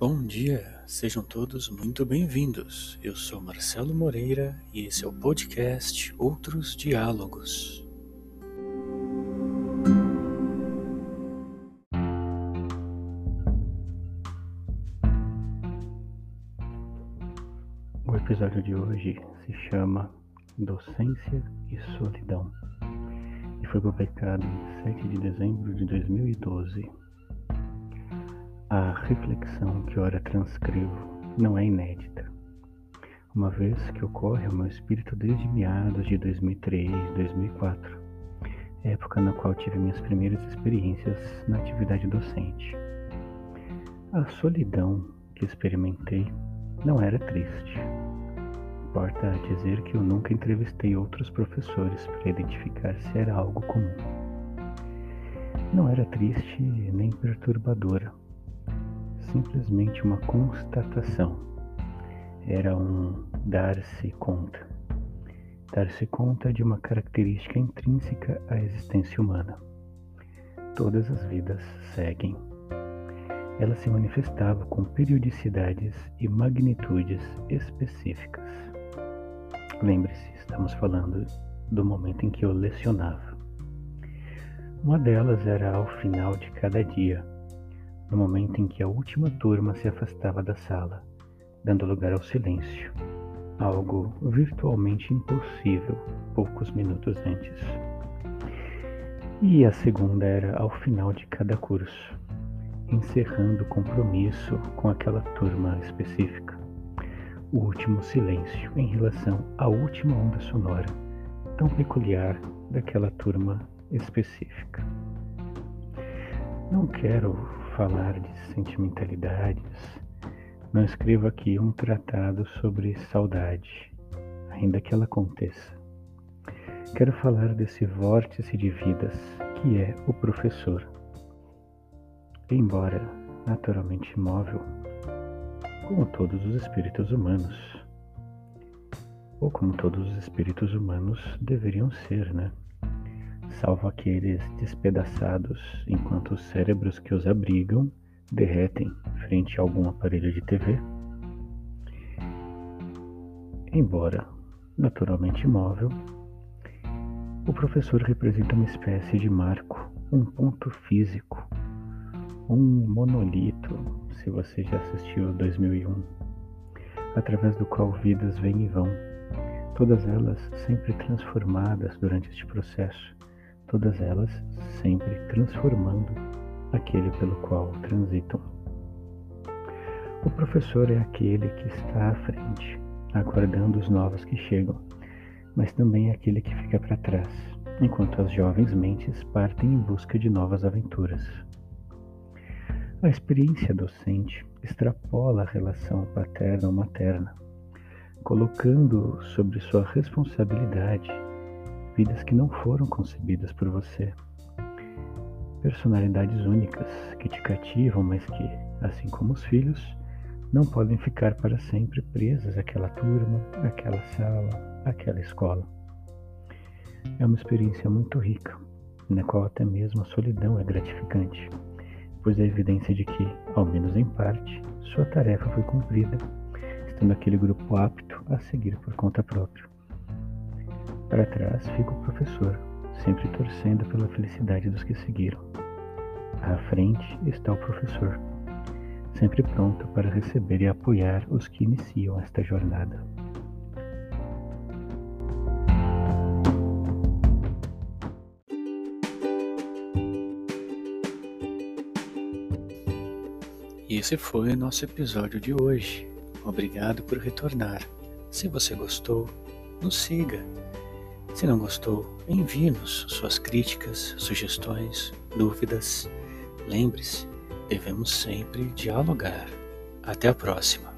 Bom dia, sejam todos muito bem-vindos. Eu sou Marcelo Moreira e esse é o podcast Outros Diálogos. O episódio de hoje se chama Docência e Solidão e foi publicado em 7 de dezembro de 2012. A reflexão que ora transcrevo não é inédita, uma vez que ocorre ao meu espírito desde meados de 2003, 2004, época na qual tive minhas primeiras experiências na atividade docente. A solidão que experimentei não era triste. Importa dizer que eu nunca entrevistei outros professores para identificar se era algo comum. Não era triste nem perturbadora simplesmente uma constatação. Era um dar-se conta. Dar-se conta de uma característica intrínseca à existência humana. Todas as vidas seguem. Ela se manifestava com periodicidades e magnitudes específicas. Lembre-se, estamos falando do momento em que eu lecionava. Uma delas era ao final de cada dia no momento em que a última turma se afastava da sala, dando lugar ao silêncio, algo virtualmente impossível poucos minutos antes. E a segunda era ao final de cada curso, encerrando o compromisso com aquela turma específica. O último silêncio em relação à última onda sonora, tão peculiar daquela turma específica. Não quero falar de sentimentalidades, não escrevo aqui um tratado sobre saudade, ainda que ela aconteça. Quero falar desse vórtice de vidas que é o professor. Embora naturalmente imóvel, como todos os espíritos humanos, ou como todos os espíritos humanos deveriam ser, né? Salvo aqueles despedaçados enquanto os cérebros que os abrigam derretem frente a algum aparelho de TV. Embora naturalmente imóvel, o professor representa uma espécie de marco, um ponto físico, um monolito, se você já assistiu 2001, através do qual vidas vêm e vão, todas elas sempre transformadas durante este processo todas elas sempre transformando aquele pelo qual transitam. O professor é aquele que está à frente, aguardando os novos que chegam, mas também é aquele que fica para trás, enquanto as jovens mentes partem em busca de novas aventuras. A experiência docente extrapola a relação paterna ou materna, colocando sobre sua responsabilidade vidas que não foram concebidas por você. Personalidades únicas que te cativam, mas que, assim como os filhos, não podem ficar para sempre presas àquela turma, àquela sala, àquela escola. É uma experiência muito rica, na qual até mesmo a solidão é gratificante, pois é evidência de que, ao menos em parte, sua tarefa foi cumprida, estando aquele grupo apto a seguir por conta própria. Para trás fica o professor, sempre torcendo pela felicidade dos que seguiram. À frente está o professor, sempre pronto para receber e apoiar os que iniciam esta jornada. E esse foi o nosso episódio de hoje. Obrigado por retornar. Se você gostou, nos siga se não gostou, envie-nos suas críticas, sugestões, dúvidas. Lembre-se, devemos sempre dialogar. Até a próxima!